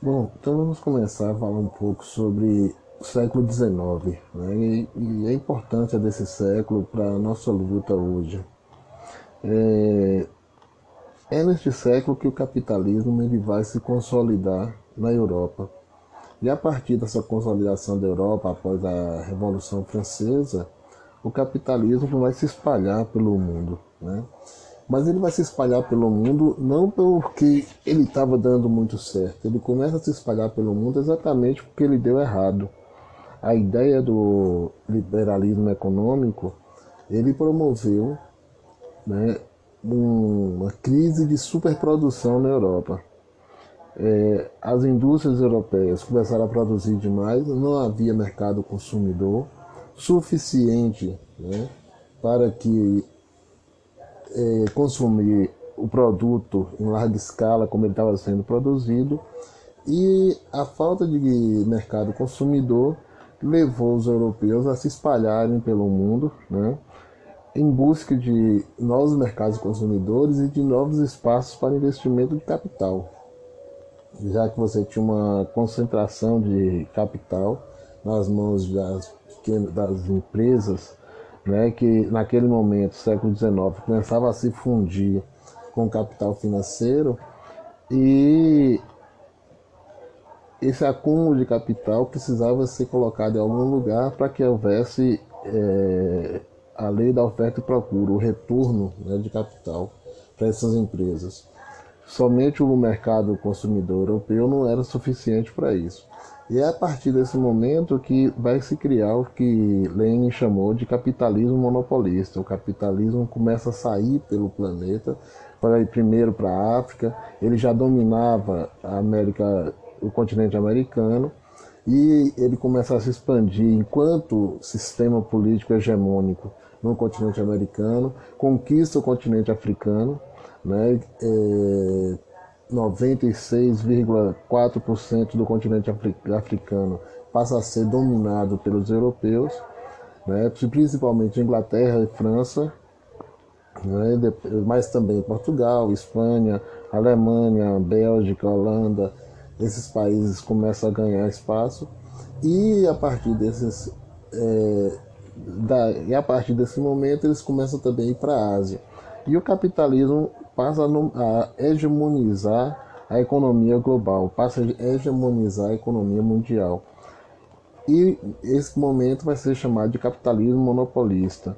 Bom, então vamos começar a falar um pouco sobre o século XIX né? e, e a importância desse século para a nossa luta hoje. É, é neste século que o capitalismo ele vai se consolidar na Europa. E a partir dessa consolidação da Europa após a Revolução Francesa, o capitalismo vai se espalhar pelo mundo. Né? Mas ele vai se espalhar pelo mundo não porque ele estava dando muito certo. Ele começa a se espalhar pelo mundo exatamente porque ele deu errado. A ideia do liberalismo econômico, ele promoveu né, uma crise de superprodução na Europa. É, as indústrias europeias começaram a produzir demais, não havia mercado consumidor suficiente né, para que é, consumir o produto em larga escala como ele estava sendo produzido e a falta de mercado consumidor levou os europeus a se espalharem pelo mundo, né, em busca de novos mercados consumidores e de novos espaços para investimento de capital, já que você tinha uma concentração de capital nas mãos das, das empresas né, que naquele momento, século XIX, começava a se fundir com o capital financeiro e esse acúmulo de capital precisava ser colocado em algum lugar para que houvesse é, a lei da oferta e procura, o retorno né, de capital para essas empresas. Somente o mercado consumidor europeu não era suficiente para isso. E é a partir desse momento que vai se criar o que Lenin chamou de capitalismo monopolista. O capitalismo começa a sair pelo planeta, para ir primeiro para a África. Ele já dominava a América, o continente americano, e ele começa a se expandir enquanto sistema político hegemônico no continente americano, conquista o continente africano, né? É, 96,4% do continente africano passa a ser dominado pelos europeus, né, principalmente Inglaterra e França, né, mas também Portugal, Espanha, Alemanha, Bélgica, Holanda, esses países começam a ganhar espaço e a partir desses é, da, e a partir desse momento eles começam também a ir para a Ásia. E o capitalismo passa a hegemonizar a economia global, passa a hegemonizar a economia mundial. E esse momento vai ser chamado de capitalismo monopolista.